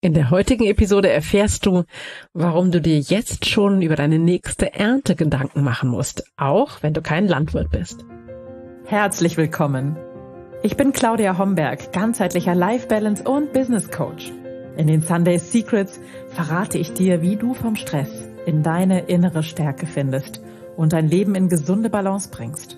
In der heutigen Episode erfährst du, warum du dir jetzt schon über deine nächste Ernte Gedanken machen musst, auch wenn du kein Landwirt bist. Herzlich willkommen. Ich bin Claudia Homberg, ganzheitlicher Life Balance und Business Coach. In den Sunday Secrets verrate ich dir, wie du vom Stress in deine innere Stärke findest und dein Leben in gesunde Balance bringst.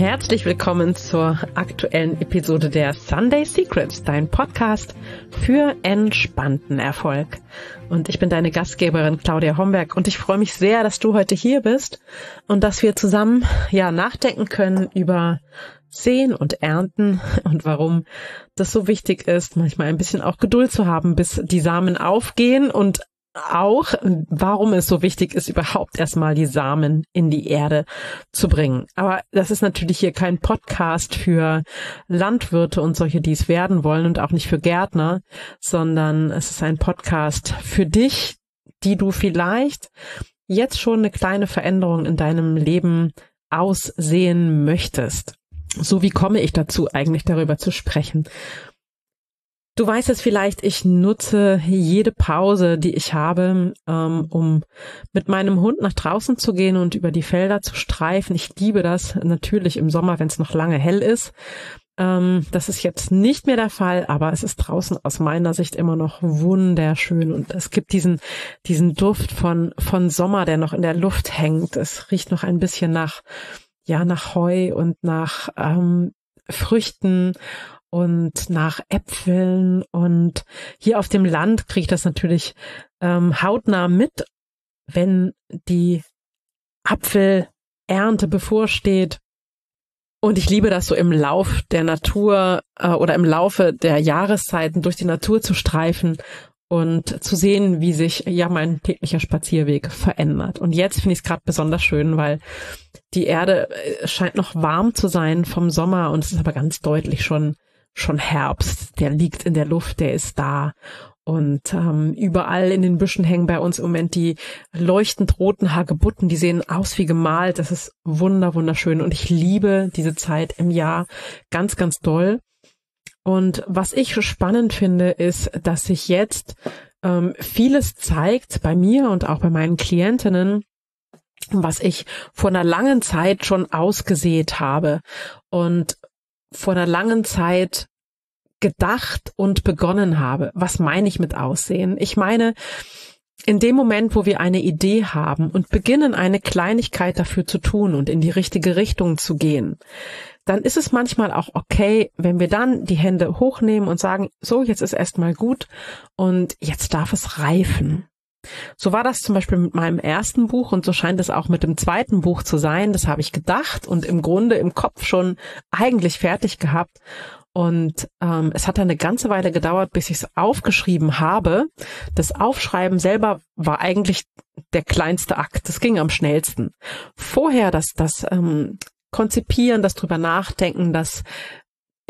Herzlich willkommen zur aktuellen Episode der Sunday Secrets, dein Podcast für entspannten Erfolg. Und ich bin deine Gastgeberin Claudia Homberg und ich freue mich sehr, dass du heute hier bist und dass wir zusammen ja nachdenken können über Sehen und Ernten und warum das so wichtig ist, manchmal ein bisschen auch Geduld zu haben, bis die Samen aufgehen und auch, warum es so wichtig ist, überhaupt erstmal die Samen in die Erde zu bringen. Aber das ist natürlich hier kein Podcast für Landwirte und solche, die es werden wollen und auch nicht für Gärtner, sondern es ist ein Podcast für dich, die du vielleicht jetzt schon eine kleine Veränderung in deinem Leben aussehen möchtest. So wie komme ich dazu eigentlich darüber zu sprechen? Du weißt es vielleicht, ich nutze jede Pause, die ich habe, ähm, um mit meinem Hund nach draußen zu gehen und über die Felder zu streifen. Ich liebe das natürlich im Sommer, wenn es noch lange hell ist. Ähm, das ist jetzt nicht mehr der Fall, aber es ist draußen aus meiner Sicht immer noch wunderschön und es gibt diesen, diesen Duft von, von Sommer, der noch in der Luft hängt. Es riecht noch ein bisschen nach ja nach Heu und nach ähm, Früchten und nach Äpfeln und hier auf dem Land kriege ich das natürlich ähm, hautnah mit, wenn die Apfelernte bevorsteht. Und ich liebe das so im Lauf der Natur äh, oder im Laufe der Jahreszeiten durch die Natur zu streifen und zu sehen, wie sich ja mein täglicher Spazierweg verändert. Und jetzt finde ich es gerade besonders schön, weil die Erde äh, scheint noch warm zu sein vom Sommer und es ist aber ganz deutlich schon schon Herbst. Der liegt in der Luft, der ist da. Und ähm, überall in den Büschen hängen bei uns im Moment die leuchtend roten Hagebutten. Die sehen aus wie gemalt. Das ist wunder wunderschön und ich liebe diese Zeit im Jahr ganz ganz doll. Und was ich spannend finde, ist, dass sich jetzt ähm, vieles zeigt bei mir und auch bei meinen Klientinnen, was ich vor einer langen Zeit schon ausgesät habe und vor einer langen Zeit gedacht und begonnen habe. Was meine ich mit Aussehen? Ich meine, in dem Moment, wo wir eine Idee haben und beginnen, eine Kleinigkeit dafür zu tun und in die richtige Richtung zu gehen, dann ist es manchmal auch okay, wenn wir dann die Hände hochnehmen und sagen, so, jetzt ist erstmal gut und jetzt darf es reifen. So war das zum Beispiel mit meinem ersten Buch und so scheint es auch mit dem zweiten Buch zu sein. Das habe ich gedacht und im Grunde im Kopf schon eigentlich fertig gehabt. Und ähm, es hat eine ganze Weile gedauert, bis ich es aufgeschrieben habe. Das Aufschreiben selber war eigentlich der kleinste Akt. Das ging am schnellsten. Vorher das, das ähm, Konzipieren, das drüber nachdenken, das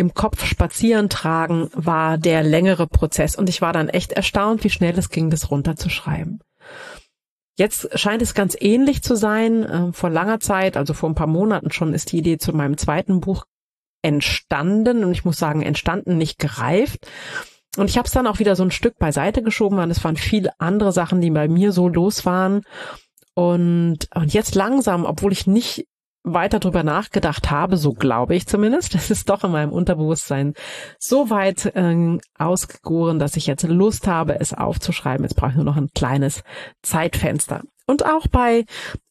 im Kopf spazieren tragen war der längere Prozess und ich war dann echt erstaunt, wie schnell es ging, das runterzuschreiben. Jetzt scheint es ganz ähnlich zu sein. Ähm, vor langer Zeit, also vor ein paar Monaten schon, ist die Idee zu meinem zweiten Buch entstanden und ich muss sagen, entstanden, nicht gereift. Und ich habe es dann auch wieder so ein Stück beiseite geschoben, weil es waren viele andere Sachen, die bei mir so los waren. Und, und jetzt langsam, obwohl ich nicht weiter drüber nachgedacht habe, so glaube ich zumindest. Das ist doch in meinem Unterbewusstsein so weit äh, ausgegoren, dass ich jetzt Lust habe, es aufzuschreiben. Jetzt brauche ich nur noch ein kleines Zeitfenster. Und auch bei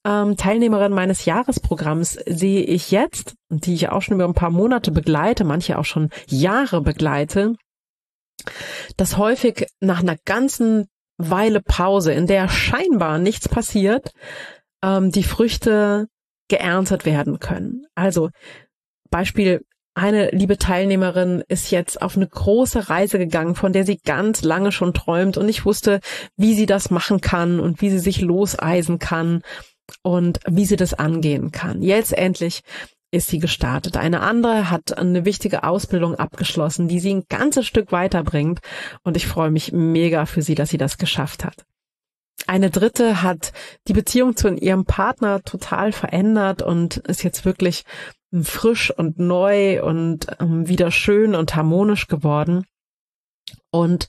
ähm, Teilnehmerinnen meines Jahresprogramms sehe ich jetzt, die ich auch schon über ein paar Monate begleite, manche auch schon Jahre begleite, dass häufig nach einer ganzen Weile Pause, in der scheinbar nichts passiert, ähm, die Früchte geerntet werden können. Also Beispiel, eine liebe Teilnehmerin ist jetzt auf eine große Reise gegangen, von der sie ganz lange schon träumt und ich wusste, wie sie das machen kann und wie sie sich loseisen kann und wie sie das angehen kann. Jetzt endlich ist sie gestartet. Eine andere hat eine wichtige Ausbildung abgeschlossen, die sie ein ganzes Stück weiterbringt und ich freue mich mega für sie, dass sie das geschafft hat. Eine dritte hat die Beziehung zu ihrem Partner total verändert und ist jetzt wirklich frisch und neu und ähm, wieder schön und harmonisch geworden. Und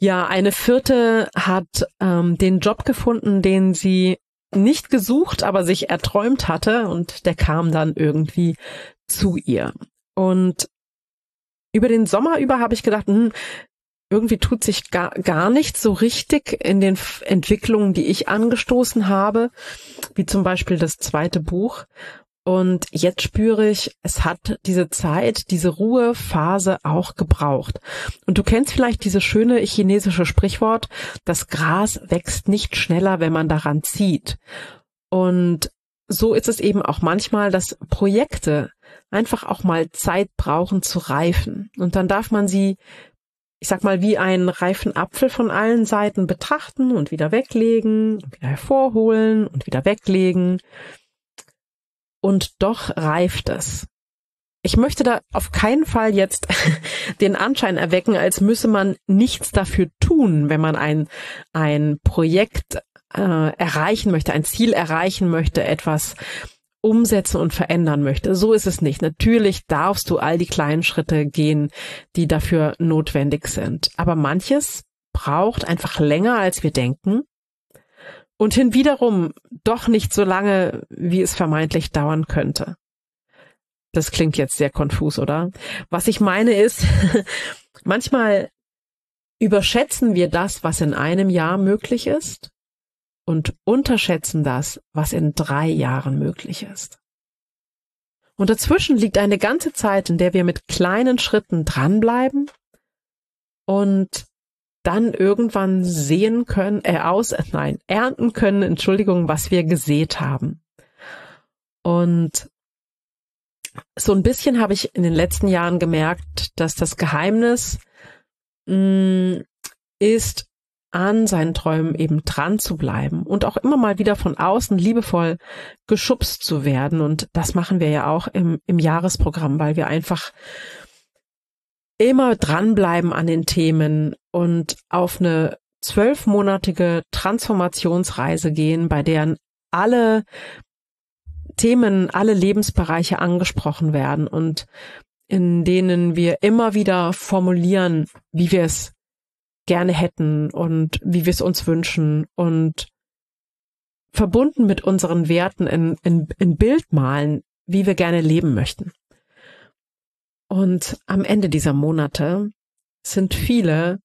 ja, eine vierte hat ähm, den Job gefunden, den sie nicht gesucht, aber sich erträumt hatte und der kam dann irgendwie zu ihr. Und über den Sommer über habe ich gedacht, hm, irgendwie tut sich gar, gar nicht so richtig in den Entwicklungen, die ich angestoßen habe, wie zum Beispiel das zweite Buch. Und jetzt spüre ich, es hat diese Zeit, diese Ruhephase auch gebraucht. Und du kennst vielleicht dieses schöne chinesische Sprichwort, das Gras wächst nicht schneller, wenn man daran zieht. Und so ist es eben auch manchmal, dass Projekte einfach auch mal Zeit brauchen zu reifen. Und dann darf man sie, ich sag mal, wie einen reifen Apfel von allen Seiten betrachten und wieder weglegen, und wieder hervorholen und wieder weglegen und doch reift es. Ich möchte da auf keinen Fall jetzt den Anschein erwecken, als müsse man nichts dafür tun, wenn man ein, ein Projekt äh, erreichen möchte, ein Ziel erreichen möchte, etwas umsetzen und verändern möchte. So ist es nicht. Natürlich darfst du all die kleinen Schritte gehen, die dafür notwendig sind. Aber manches braucht einfach länger, als wir denken und hinwiederum doch nicht so lange, wie es vermeintlich dauern könnte. Das klingt jetzt sehr konfus, oder? Was ich meine ist, manchmal überschätzen wir das, was in einem Jahr möglich ist und unterschätzen das, was in drei Jahren möglich ist. Und dazwischen liegt eine ganze Zeit, in der wir mit kleinen Schritten dranbleiben und dann irgendwann sehen können, äh, aus, nein, ernten können, Entschuldigung, was wir gesät haben. Und so ein bisschen habe ich in den letzten Jahren gemerkt, dass das Geheimnis mh, mm, ist, an seinen Träumen eben dran zu bleiben und auch immer mal wieder von außen liebevoll geschubst zu werden. Und das machen wir ja auch im, im Jahresprogramm, weil wir einfach immer dranbleiben an den Themen und auf eine zwölfmonatige Transformationsreise gehen, bei deren alle Themen, alle Lebensbereiche angesprochen werden und in denen wir immer wieder formulieren, wie wir es gerne hätten und wie wir es uns wünschen und verbunden mit unseren Werten in, in, in Bild malen, wie wir gerne leben möchten. Und am Ende dieser Monate sind viele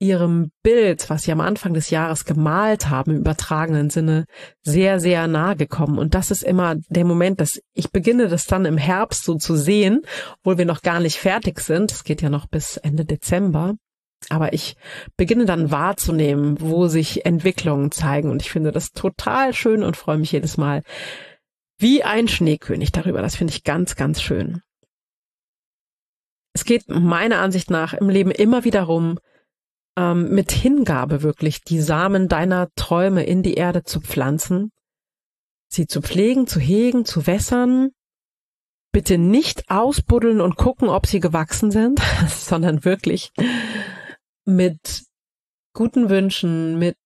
ihrem Bild, was sie am Anfang des Jahres gemalt haben, im übertragenen Sinne, sehr, sehr nahe gekommen. Und das ist immer der Moment, dass ich beginne, das dann im Herbst so zu sehen, obwohl wir noch gar nicht fertig sind. Es geht ja noch bis Ende Dezember. Aber ich beginne dann wahrzunehmen, wo sich Entwicklungen zeigen. Und ich finde das total schön und freue mich jedes Mal wie ein Schneekönig darüber. Das finde ich ganz, ganz schön. Es geht meiner Ansicht nach im Leben immer wieder darum, ähm, mit Hingabe wirklich die Samen deiner Träume in die Erde zu pflanzen, sie zu pflegen, zu hegen, zu wässern. Bitte nicht ausbuddeln und gucken, ob sie gewachsen sind, sondern wirklich mit guten Wünschen, mit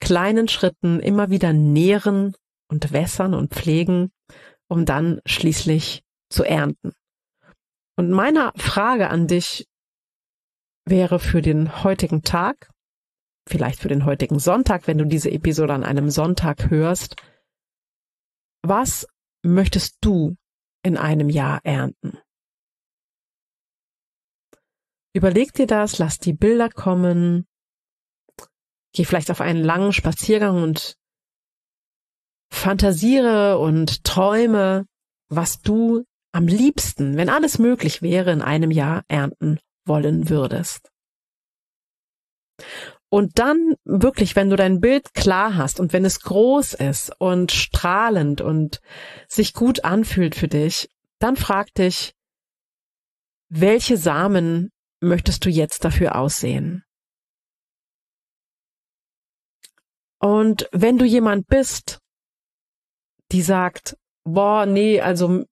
kleinen Schritten immer wieder nähren und wässern und pflegen, um dann schließlich zu ernten. Und meine Frage an dich wäre für den heutigen Tag, vielleicht für den heutigen Sonntag, wenn du diese Episode an einem Sonntag hörst, was möchtest du in einem Jahr ernten? Überleg dir das, lass die Bilder kommen, geh vielleicht auf einen langen Spaziergang und fantasiere und träume, was du am liebsten, wenn alles möglich wäre, in einem Jahr ernten wollen würdest. Und dann wirklich, wenn du dein Bild klar hast und wenn es groß ist und strahlend und sich gut anfühlt für dich, dann frag dich, welche Samen möchtest du jetzt dafür aussehen? Und wenn du jemand bist, die sagt, boah, nee, also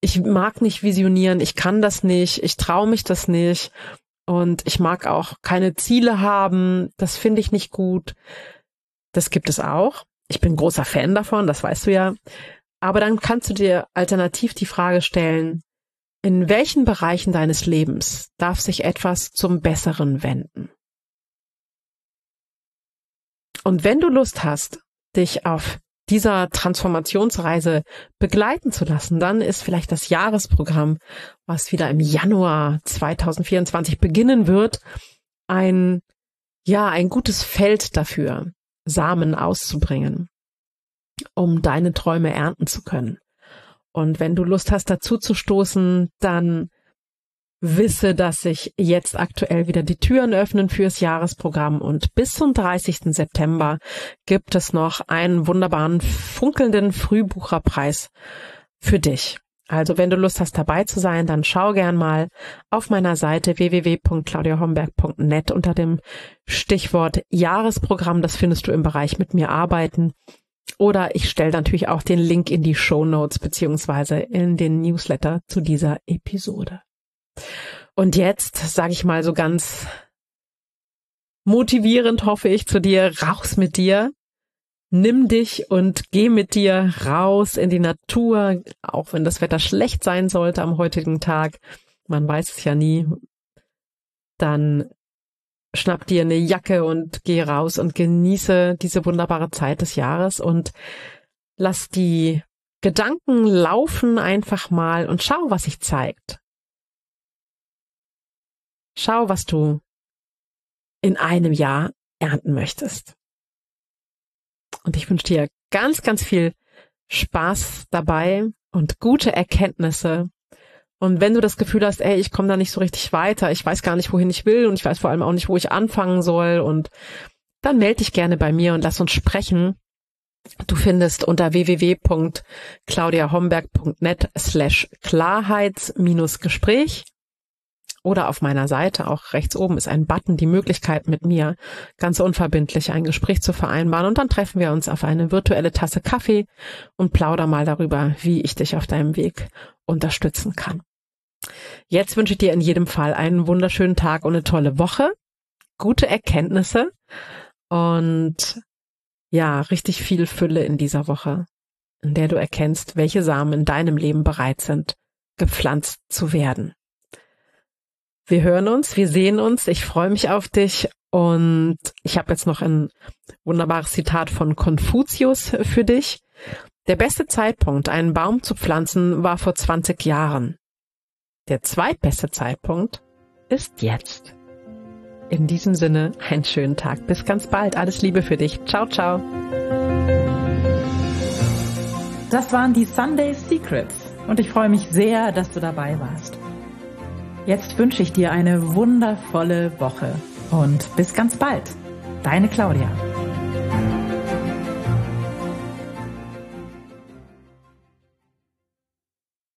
ich mag nicht visionieren, ich kann das nicht, ich traue mich das nicht und ich mag auch keine Ziele haben, das finde ich nicht gut. Das gibt es auch. Ich bin großer Fan davon, das weißt du ja. Aber dann kannst du dir alternativ die Frage stellen, in welchen Bereichen deines Lebens darf sich etwas zum Besseren wenden? Und wenn du Lust hast, dich auf dieser Transformationsreise begleiten zu lassen, dann ist vielleicht das Jahresprogramm, was wieder im Januar 2024 beginnen wird, ein, ja, ein gutes Feld dafür, Samen auszubringen, um deine Träume ernten zu können. Und wenn du Lust hast, dazu zu stoßen, dann wisse, dass sich jetzt aktuell wieder die Türen öffnen fürs Jahresprogramm und bis zum 30. September gibt es noch einen wunderbaren funkelnden Frühbucherpreis für dich. Also wenn du Lust hast dabei zu sein, dann schau gern mal auf meiner Seite www.claudiahomberg.net unter dem Stichwort Jahresprogramm. Das findest du im Bereich mit mir arbeiten. Oder ich stelle natürlich auch den Link in die Show Notes beziehungsweise in den Newsletter zu dieser Episode. Und jetzt sage ich mal so ganz motivierend, hoffe ich, zu dir, raus mit dir. Nimm dich und geh mit dir raus in die Natur, auch wenn das Wetter schlecht sein sollte am heutigen Tag. Man weiß es ja nie. Dann schnapp dir eine Jacke und geh raus und genieße diese wunderbare Zeit des Jahres und lass die Gedanken laufen einfach mal und schau, was sich zeigt. Schau, was du in einem Jahr ernten möchtest. Und ich wünsche dir ganz, ganz viel Spaß dabei und gute Erkenntnisse. Und wenn du das Gefühl hast, ey, ich komme da nicht so richtig weiter, ich weiß gar nicht, wohin ich will und ich weiß vor allem auch nicht, wo ich anfangen soll und dann melde dich gerne bei mir und lass uns sprechen. Du findest unter www.claudiahomberg.net slash Klarheits-Gespräch oder auf meiner Seite, auch rechts oben ist ein Button, die Möglichkeit mit mir ganz unverbindlich ein Gespräch zu vereinbaren und dann treffen wir uns auf eine virtuelle Tasse Kaffee und plaudern mal darüber, wie ich dich auf deinem Weg unterstützen kann. Jetzt wünsche ich dir in jedem Fall einen wunderschönen Tag und eine tolle Woche, gute Erkenntnisse und ja, richtig viel Fülle in dieser Woche, in der du erkennst, welche Samen in deinem Leben bereit sind, gepflanzt zu werden. Wir hören uns, wir sehen uns. Ich freue mich auf dich. Und ich habe jetzt noch ein wunderbares Zitat von Konfuzius für dich. Der beste Zeitpunkt, einen Baum zu pflanzen, war vor 20 Jahren. Der zweitbeste Zeitpunkt ist jetzt. In diesem Sinne, einen schönen Tag. Bis ganz bald. Alles Liebe für dich. Ciao, ciao. Das waren die Sunday Secrets. Und ich freue mich sehr, dass du dabei warst. Jetzt wünsche ich dir eine wundervolle Woche und bis ganz bald. Deine Claudia.